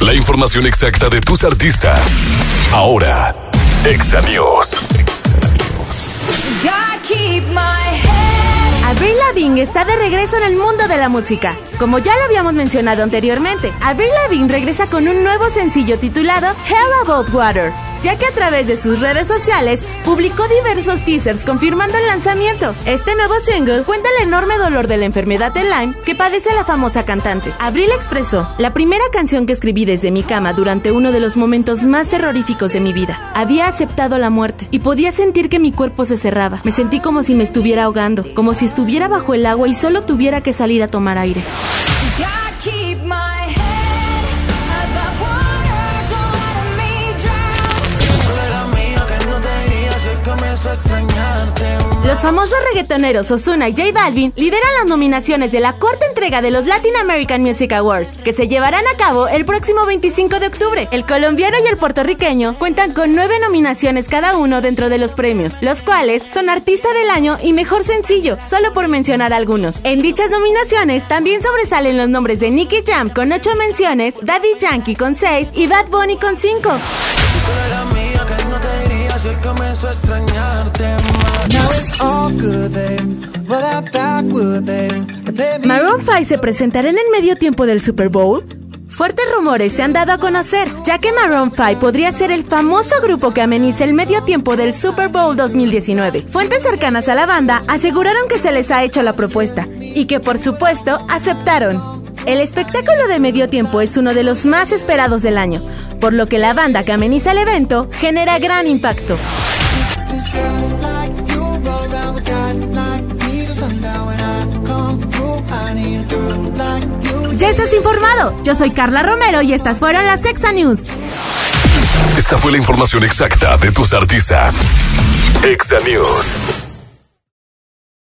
La información exacta de tus artistas. Ahora, Exa News. Avril Lavigne está de regreso en el mundo de la música. Como ya lo habíamos mencionado anteriormente, Avril Lavigne regresa con un nuevo sencillo titulado Hell About Water ya que a través de sus redes sociales publicó diversos teasers confirmando el lanzamiento. Este nuevo single cuenta el enorme dolor de la enfermedad de Lyme que padece la famosa cantante. Abril expresó, la primera canción que escribí desde mi cama durante uno de los momentos más terroríficos de mi vida. Había aceptado la muerte y podía sentir que mi cuerpo se cerraba. Me sentí como si me estuviera ahogando, como si estuviera bajo el agua y solo tuviera que salir a tomar aire. Los famosos reggaetoneros Ozuna y J Balvin lideran las nominaciones de la cuarta entrega de los Latin American Music Awards, que se llevarán a cabo el próximo 25 de octubre. El colombiano y el puertorriqueño cuentan con nueve nominaciones cada uno dentro de los premios, los cuales son Artista del Año y Mejor Sencillo, solo por mencionar algunos. En dichas nominaciones también sobresalen los nombres de Nicky Jam con ocho menciones, Daddy Yankee con seis y Bad Bunny con cinco. Maroon 5 se presentará en el medio tiempo del Super Bowl. Fuertes rumores se han dado a conocer, ya que Maroon 5 podría ser el famoso grupo que amenice el medio tiempo del Super Bowl 2019. Fuentes cercanas a la banda aseguraron que se les ha hecho la propuesta y que por supuesto aceptaron. El espectáculo de medio tiempo es uno de los más esperados del año, por lo que la banda que ameniza el evento genera gran impacto. Ya estás informado. Yo soy Carla Romero y estas fueron las Exa News. Esta fue la información exacta de tus artistas. Exa News.